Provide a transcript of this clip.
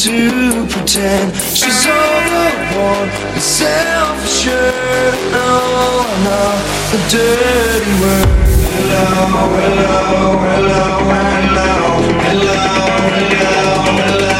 to pretend she's overworn and self-assured. Oh, no, the dirty word. Hello, hello, hello, hello, hello, hello, hello, hello,